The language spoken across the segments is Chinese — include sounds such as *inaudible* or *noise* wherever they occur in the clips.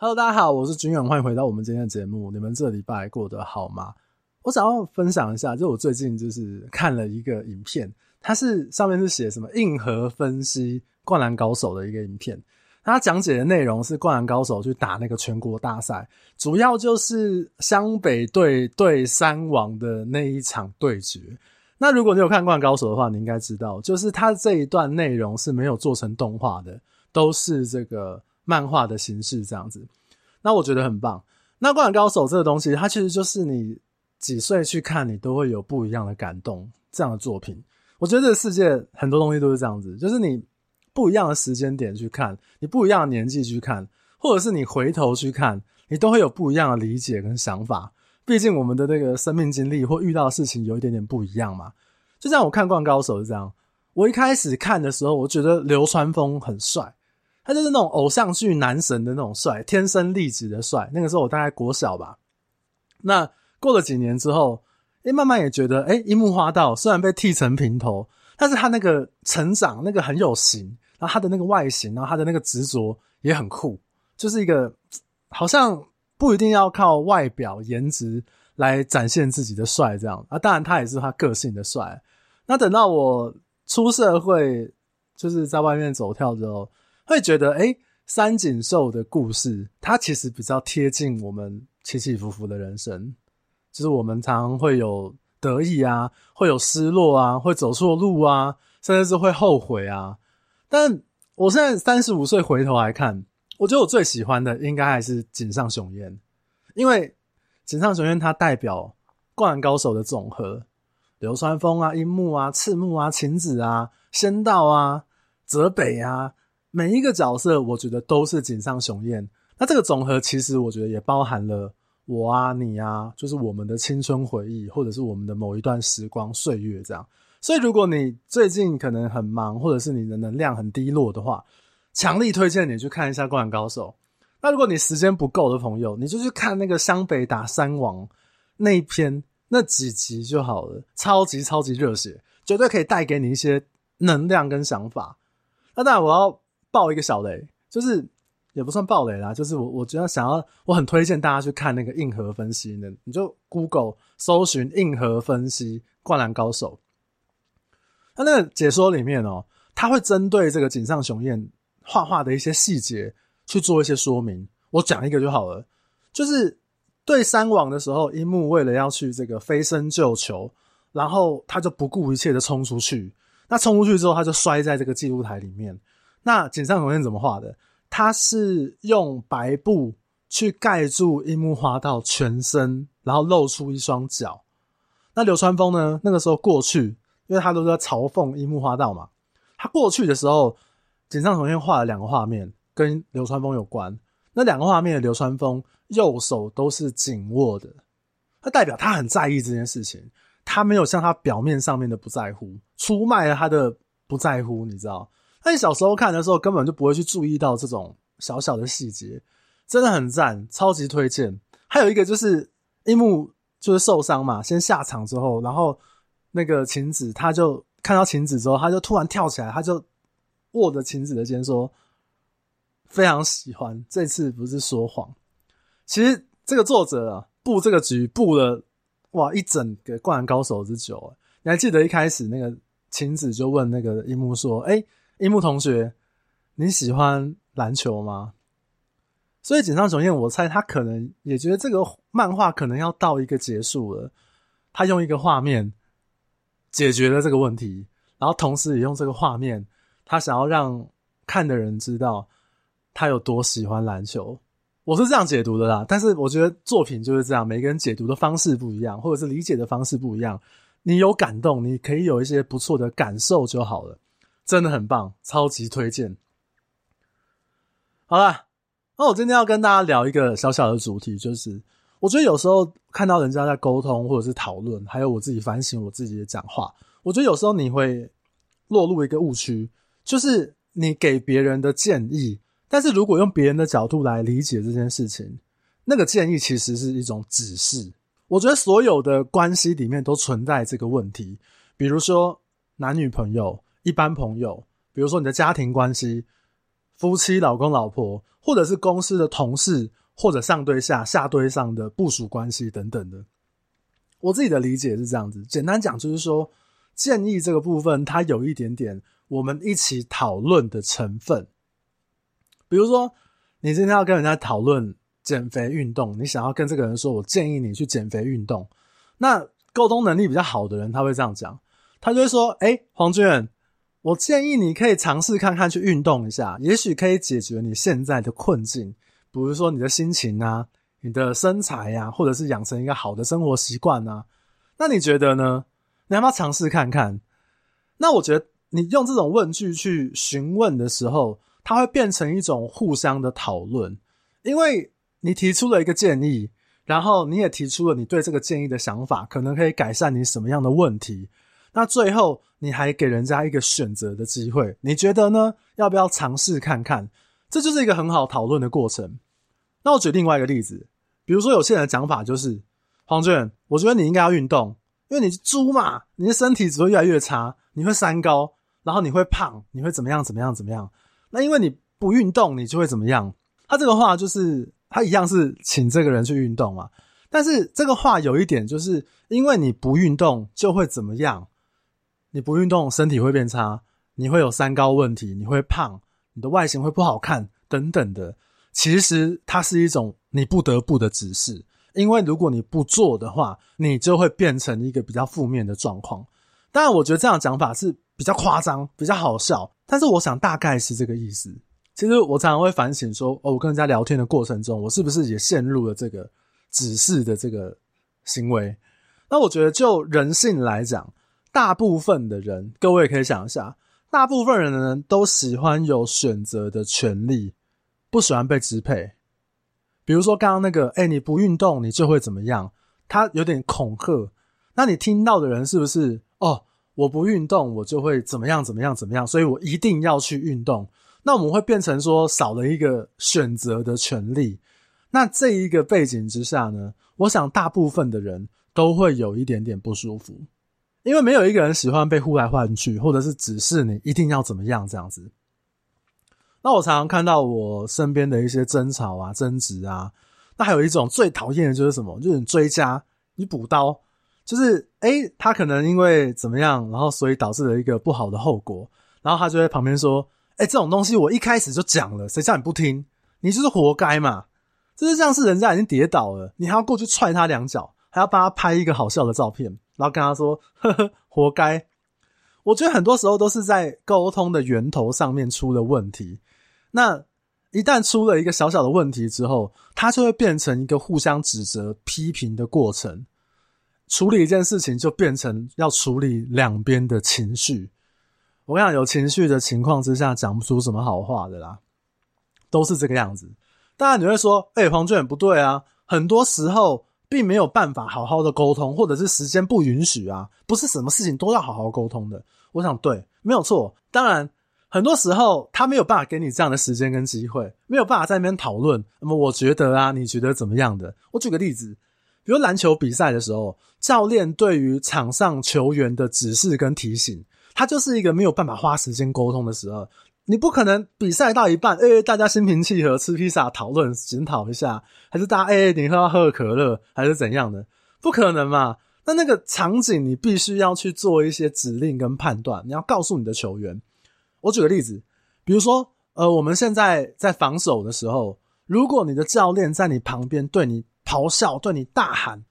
Hello，大家好，我是军远，欢迎回到我们今天的节目。你们这礼拜过得好吗？我想要分享一下，就我最近就是看了一个影片，它是上面是写什么硬核分析《灌篮高手》的一个影片。它讲解的内容是《灌篮高手》去打那个全国大赛，主要就是湘北队对山王的那一场对决。那如果你有看《灌篮高手》的话，你应该知道，就是它这一段内容是没有做成动画的，都是这个。漫画的形式这样子，那我觉得很棒。那《灌篮高手》这个东西，它其实就是你几岁去看，你都会有不一样的感动。这样的作品，我觉得这个世界很多东西都是这样子，就是你不一样的时间点去看，你不一样的年纪去看，或者是你回头去看，你都会有不一样的理解跟想法。毕竟我们的那个生命经历或遇到的事情有一点点不一样嘛。就像我看《灌篮高手》是这样，我一开始看的时候，我觉得流川枫很帅。他就是那种偶像剧男神的那种帅，天生丽质的帅。那个时候我大概国小吧。那过了几年之后，诶，慢慢也觉得，诶，樱木花道虽然被剃成平头，但是他那个成长，那个很有型，然后他的那个外形，然后他的那个执着也很酷，就是一个好像不一定要靠外表颜值来展现自己的帅这样啊。当然，他也是他个性的帅。那等到我出社会，就是在外面走跳之后。会觉得，诶，三井寿的故事，它其实比较贴近我们起起伏伏的人生。就是我们常常会有得意啊，会有失落啊，会走错路啊，甚至是会后悔啊。但我现在三十五岁回头来看，我觉得我最喜欢的应该还是井上雄彦，因为井上雄彦他代表灌篮高手的总和，流川枫啊、樱木啊、赤木啊、晴子啊、仙道啊、泽北啊。每一个角色，我觉得都是井上雄彦。那这个总和，其实我觉得也包含了我啊、你啊，就是我们的青春回忆，或者是我们的某一段时光岁月这样。所以，如果你最近可能很忙，或者是你的能量很低落的话，强力推荐你去看一下《灌篮高手》。那如果你时间不够的朋友，你就去看那个湘北打山王那一篇那几集就好了，超级超级热血，绝对可以带给你一些能量跟想法。那当然，我要。爆一个小雷，就是也不算爆雷啦，就是我我觉得想要，我很推荐大家去看那个硬核分析呢，你就 Google 搜寻硬核分析《灌篮高手》，他那个解说里面哦，他会针对这个井上雄彦画画的一些细节去做一些说明。我讲一个就好了，就是对三网的时候，樱木为了要去这个飞身救球，然后他就不顾一切的冲出去，那冲出去之后，他就摔在这个记录台里面。那井上雄彦怎么画的？他是用白布去盖住樱木花道全身，然后露出一双脚。那流川枫呢？那个时候过去，因为他都在嘲讽樱木花道嘛。他过去的时候，井上雄彦画了两个画面，跟流川枫有关。那两个画面的流川枫右手都是紧握的，他代表他很在意这件事情。他没有像他表面上面的不在乎，出卖了他的不在乎，你知道？那你小时候看的时候，根本就不会去注意到这种小小的细节，真的很赞，超级推荐。还有一个就是樱木就是受伤嘛，先下场之后，然后那个晴子他就看到晴子之后，他就突然跳起来，他就握着晴子的肩说：“非常喜欢，这次不是说谎。”其实这个作者啊，布这个局布了哇一整个灌篮高手之久。你还记得一开始那个晴子就问那个樱木说：“哎、？”樱木同学，你喜欢篮球吗？所以井上雄彦，我猜他可能也觉得这个漫画可能要到一个结束了。他用一个画面解决了这个问题，然后同时也用这个画面，他想要让看的人知道他有多喜欢篮球。我是这样解读的啦，但是我觉得作品就是这样，每个人解读的方式不一样，或者是理解的方式不一样。你有感动，你可以有一些不错的感受就好了。真的很棒，超级推荐。好啦，那我今天要跟大家聊一个小小的主题，就是我觉得有时候看到人家在沟通或者是讨论，还有我自己反省我自己的讲话，我觉得有时候你会落入一个误区，就是你给别人的建议，但是如果用别人的角度来理解这件事情，那个建议其实是一种指示。我觉得所有的关系里面都存在这个问题，比如说男女朋友。一般朋友，比如说你的家庭关系、夫妻、老公、老婆，或者是公司的同事，或者上对下、下对上的部署关系等等的。我自己的理解是这样子，简单讲就是说，建议这个部分它有一点点我们一起讨论的成分。比如说，你今天要跟人家讨论减肥运动，你想要跟这个人说，我建议你去减肥运动。那沟通能力比较好的人，他会这样讲，他就会说：“诶，黄俊，我建议你可以尝试看看去运动一下，也许可以解决你现在的困境，比如说你的心情啊。”你的身材呀、或者是养成一个好的生活习惯啊，那你觉得呢？你要不要尝试看看？那我觉得你用这种问句去询问的时候，它会变成一种互相的讨论，因为你提出了一个建议，然后你也提出了你对这个建议的想法，可能可以改善你什么样的问题。那最后你还给人家一个选择的机会，你觉得呢？要不要尝试看看？这就是一个很好讨论的过程。那我举另外一个例子，比如说有些人的讲法就是，黄俊，我觉得你应该要运动，因为你是猪嘛，你的身体只会越来越差，你会三高，然后你会胖，你会怎么样怎么样怎么样？那因为你不运动，你就会怎么样？他这个话就是他一样是请这个人去运动嘛，但是这个话有一点就是，因为你不运动就会怎么样？你不运动，身体会变差，你会有三高问题，你会胖，你的外形会不好看，等等的。其实它是一种你不得不的指示，因为如果你不做的话，你就会变成一个比较负面的状况。当然，我觉得这样讲法是比较夸张、比较好笑，但是我想大概是这个意思。其实我常常会反省说，哦，我跟人家聊天的过程中，我是不是也陷入了这个指示的这个行为？那我觉得就人性来讲，大部分的人，各位可以想一下，大部分人的人都喜欢有选择的权利。不喜欢被支配，比如说刚刚那个，哎，你不运动，你就会怎么样？他有点恐吓。那你听到的人是不是？哦，我不运动，我就会怎么样？怎么样？怎么样？所以我一定要去运动。那我们会变成说少了一个选择的权利。那这一个背景之下呢，我想大部分的人都会有一点点不舒服，因为没有一个人喜欢被呼来唤去，或者是指示你一定要怎么样这样子。那我常常看到我身边的一些争吵啊、争执啊，那还有一种最讨厌的就是什么？就是你追加、你补刀，就是诶，他可能因为怎么样，然后所以导致了一个不好的后果，然后他就在旁边说：“诶，这种东西我一开始就讲了，谁叫你不听？你就是活该嘛！”就是像是人家已经跌倒了，你还要过去踹他两脚，还要帮他拍一个好笑的照片，然后跟他说：“呵呵，活该。”我觉得很多时候都是在沟通的源头上面出了问题。那一旦出了一个小小的问题之后，它就会变成一个互相指责、批评的过程。处理一件事情就变成要处理两边的情绪。我跟你讲，有情绪的情况之下，讲不出什么好话的啦，都是这个样子。当然你会说：“哎，黄俊不对啊，很多时候并没有办法好好的沟通，或者是时间不允许啊，不是什么事情都要好好沟通的。”我想对，没有错。当然。很多时候，他没有办法给你这样的时间跟机会，没有办法在那边讨论。那么，我觉得啊，你觉得怎么样的？我举个例子，比如篮球比赛的时候，教练对于场上球员的指示跟提醒，他就是一个没有办法花时间沟通的时候。你不可能比赛到一半，哎，大家心平气和吃披萨讨论检讨一下，还是大家哎，你喝喝可乐，还是怎样的？不可能嘛？那那个场景，你必须要去做一些指令跟判断，你要告诉你的球员。我举个例子，比如说，呃，我们现在在防守的时候，如果你的教练在你旁边对你咆哮、对你大喊：“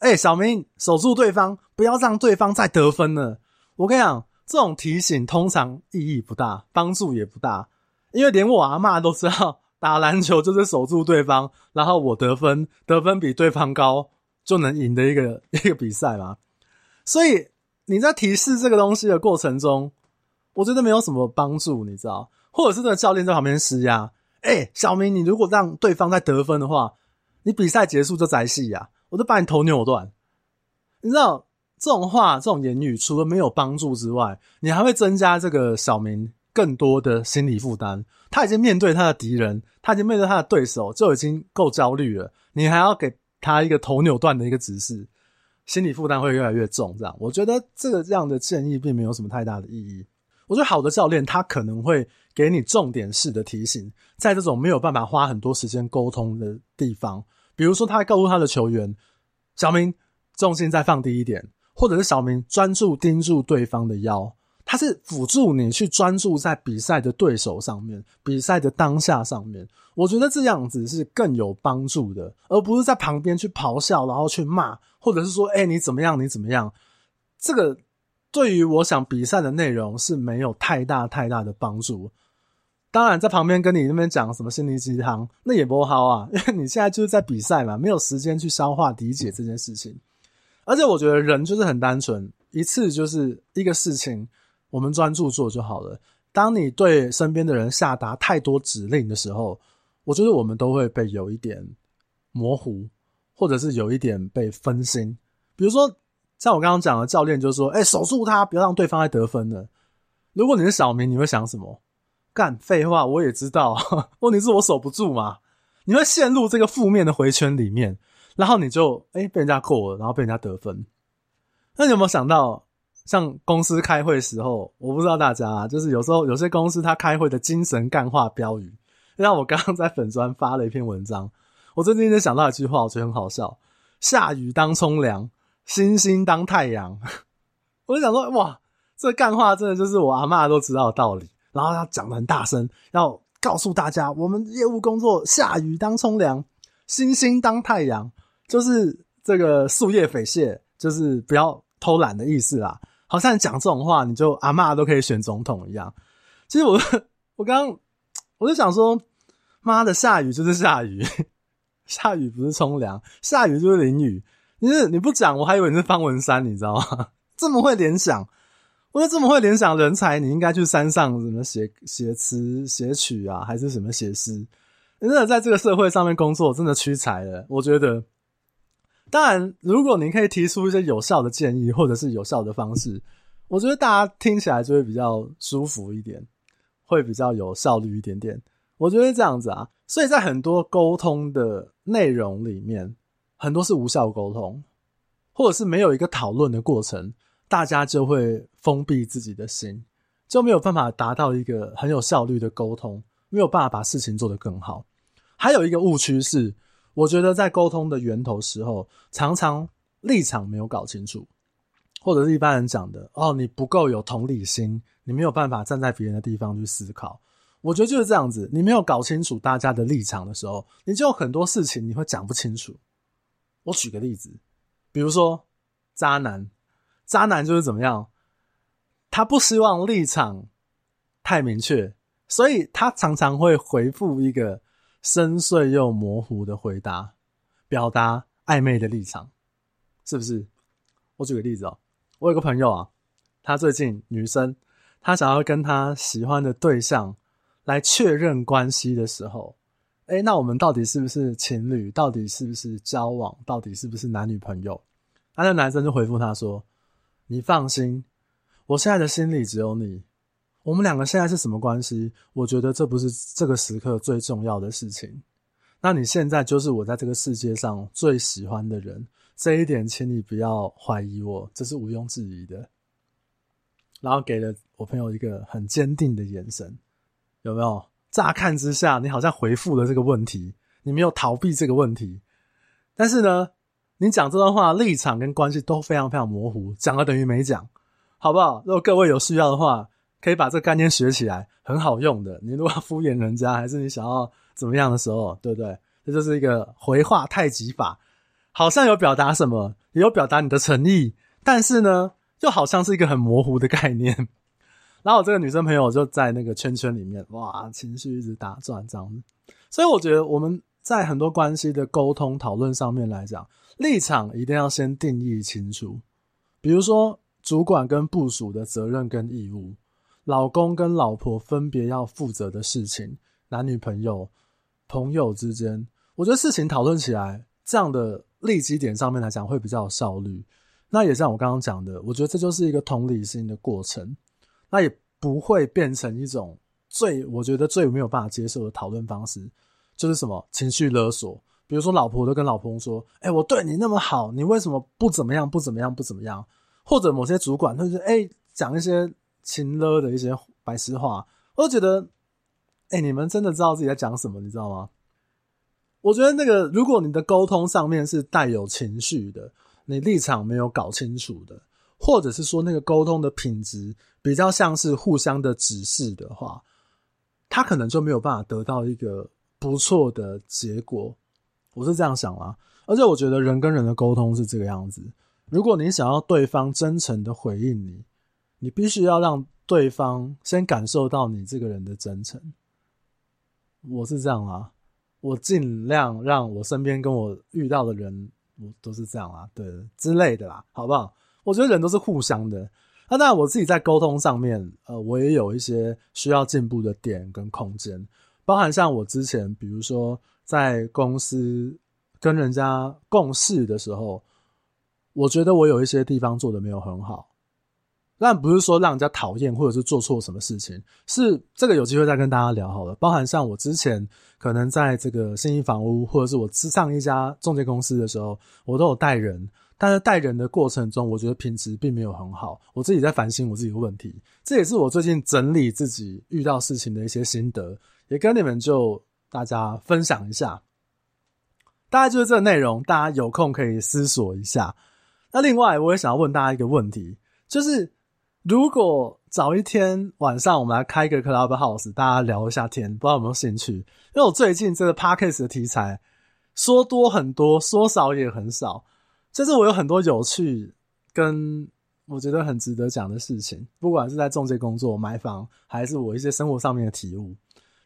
哎，小明，守住对方，不要让对方再得分了。”我跟你讲，这种提醒通常意义不大，帮助也不大，因为连我阿嬷都知道，打篮球就是守住对方，然后我得分，得分比对方高就能赢的一个 *laughs* 一个比赛嘛。所以你在提示这个东西的过程中，我觉得没有什么帮助，你知道，或者是那个教练在旁边施压，哎，小明，你如果让对方再得分的话，你比赛结束就宰戏呀，我就把你头扭断。你知道这种话、这种言语，除了没有帮助之外，你还会增加这个小明更多的心理负担。他已经面对他的敌人，他已经面对他的对手，就已经够焦虑了，你还要给他一个头扭断的一个指示，心理负担会越来越重。这样，我觉得这个这样的建议并没有什么太大的意义。我觉得好的教练，他可能会给你重点式的提醒，在这种没有办法花很多时间沟通的地方，比如说他告诉他的球员小明重心再放低一点，或者是小明专注盯住对方的腰，他是辅助你去专注在比赛的对手上面，比赛的当下上面。我觉得这样子是更有帮助的，而不是在旁边去咆哮，然后去骂，或者是说，哎，你怎么样？你怎么样？这个。对于我想比赛的内容是没有太大太大的帮助。当然，在旁边跟你那边讲什么心灵鸡汤，那也不好啊，因为你现在就是在比赛嘛，没有时间去消化理解这件事情。而且我觉得人就是很单纯，一次就是一个事情，我们专注做就好了。当你对身边的人下达太多指令的时候，我觉得我们都会被有一点模糊，或者是有一点被分心。比如说。像我刚刚讲的，教练就说：“哎、守住他，不要让对方再得分了。”如果你是小明，你会想什么？干废话，我也知道，*laughs* 问题是我守不住嘛。你会陷入这个负面的回圈里面，然后你就哎、被人家扣了，然后被人家得分。那你有没有想到，像公司开会时候，我不知道大家啊，就是有时候有些公司他开会的精神干话标语，让我刚刚在粉专发了一篇文章，我最近就想到一句话，我觉得很好笑：下雨当冲凉。星星当太阳，*laughs* 我就想说，哇，这干话真的就是我阿嬷都知道的道理。然后要讲的很大声，要告诉大家，我们业务工作下雨当冲凉，星星当太阳，就是这个树叶匪懈，就是不要偷懒的意思啦。好像讲这种话，你就阿嬷都可以选总统一样。其实我 *laughs* 我刚刚我就想说，妈的，下雨就是下雨，*laughs* 下雨不是冲凉，下雨就是淋雨。你是你不讲，我还以为你是方文山，你知道吗？*laughs* 这么会联想，我觉得这么会联想人才，你应该去山上什么写写词写曲啊，还是什么写诗？真的在这个社会上面工作，真的屈才了。我觉得，当然，如果你可以提出一些有效的建议，或者是有效的方式，我觉得大家听起来就会比较舒服一点，会比较有效率一点点。我觉得这样子啊，所以在很多沟通的内容里面。很多是无效沟通，或者是没有一个讨论的过程，大家就会封闭自己的心，就没有办法达到一个很有效率的沟通，没有办法把事情做得更好。还有一个误区是，我觉得在沟通的源头时候，常常立场没有搞清楚，或者是一般人讲的哦，你不够有同理心，你没有办法站在别人的地方去思考。我觉得就是这样子，你没有搞清楚大家的立场的时候，你就有很多事情你会讲不清楚。我举个例子，比如说渣男，渣男就是怎么样？他不希望立场太明确，所以他常常会回复一个深邃又模糊的回答，表达暧昧的立场，是不是？我举个例子哦，我有个朋友啊，他最近女生，他想要跟他喜欢的对象来确认关系的时候。哎，那我们到底是不是情侣？到底是不是交往？到底是不是男女朋友？那那男生就回复他说：“你放心，我现在的心里只有你。我们两个现在是什么关系？我觉得这不是这个时刻最重要的事情。那你现在就是我在这个世界上最喜欢的人，这一点请你不要怀疑我，这是毋庸置疑的。”然后给了我朋友一个很坚定的眼神，有没有？乍看之下，你好像回复了这个问题，你没有逃避这个问题。但是呢，你讲这段话立场跟关系都非常非常模糊，讲了等于没讲，好不好？如果各位有需要的话，可以把这个概念学起来，很好用的。你如果敷衍人家，还是你想要怎么样的时候，对不对？这就是一个回话太极法，好像有表达什么，也有表达你的诚意，但是呢，又好像是一个很模糊的概念。*laughs* 然后我这个女生朋友就在那个圈圈里面，哇，情绪一直打转这样子。所以我觉得我们在很多关系的沟通讨论上面来讲，立场一定要先定义清楚。比如说，主管跟部署的责任跟义务，老公跟老婆分别要负责的事情，男女朋友、朋友之间，我觉得事情讨论起来，这样的立基点上面来讲会比较有效率。那也像我刚刚讲的，我觉得这就是一个同理心的过程。那也不会变成一种最我觉得最没有办法接受的讨论方式，就是什么情绪勒索。比如说，老婆都跟老公说：“哎，我对你那么好，你为什么不怎么样？不怎么样？不怎么样？”或者某些主管他就说：“哎，讲一些情勒的一些白痴话。”我就觉得哎、你们真的知道自己在讲什么，你知道吗？我觉得那个，如果你的沟通上面是带有情绪的，你立场没有搞清楚的，或者是说那个沟通的品质比较像是互相的指示的话，他可能就没有办法得到一个不错的结果。我是这样想啦，而且我觉得人跟人的沟通是这个样子。如果你想要对方真诚的回应你，你必须要让对方先感受到你这个人的真诚。我是这样啦。我尽量让我身边跟我遇到的人，我都是这样啦，对之类的啦，好不好？我觉得人都是互相的。那当然，我自己在沟通上面，呃，我也有一些需要进步的点跟空间，包含像我之前，比如说在公司跟人家共事的时候，我觉得我有一些地方做的没有很好。但不是说让人家讨厌，或者是做错什么事情，是这个有机会再跟大家聊好了。包含像我之前可能在这个信义房屋，或者是我之上一家中介公司的时候，我都有带人，但是带人的过程中，我觉得品质并没有很好。我自己在反省我自己的问题，这也是我最近整理自己遇到事情的一些心得，也跟你们就大家分享一下。大概就是这个内容，大家有空可以思索一下。那另外，我也想要问大家一个问题，就是。如果早一天晚上我们来开一个 Clubhouse，大家聊一下天，不知道有没有兴趣？因为我最近这个 Podcast 的题材说多很多，说少也很少。就是我有很多有趣跟我觉得很值得讲的事情，不管是在中介工作、买房，还是我一些生活上面的体悟，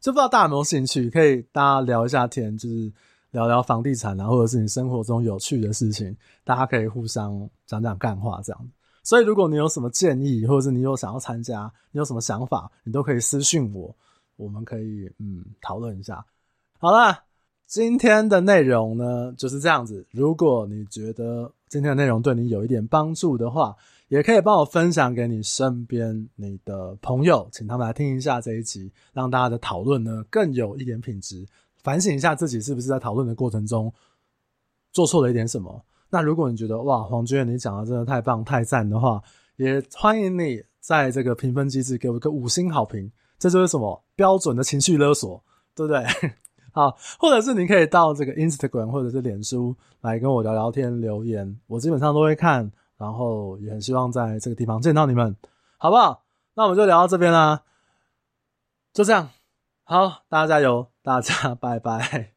就不知道大家有没有兴趣，可以大家聊一下天，就是聊聊房地产啊，或者是你生活中有趣的事情，大家可以互相讲讲干话这样。所以，如果你有什么建议，或者是你有想要参加，你有什么想法，你都可以私信我，我们可以嗯讨论一下。好啦，今天的内容呢就是这样子。如果你觉得今天的内容对你有一点帮助的话，也可以帮我分享给你身边你的朋友，请他们来听一下这一集，让大家的讨论呢更有一点品质，反省一下自己是不是在讨论的过程中做错了一点什么。那如果你觉得哇，黄娟你讲的真的太棒太赞的话，也欢迎你在这个评分机制给我一个五星好评，这就是什么标准的情绪勒索，对不对？*laughs* 好，或者是你可以到这个 Instagram 或者是脸书来跟我聊聊天留言，我基本上都会看，然后也很希望在这个地方见到你们，好不好？那我们就聊到这边啦，就这样，好，大家加油，大家 *laughs* 拜拜。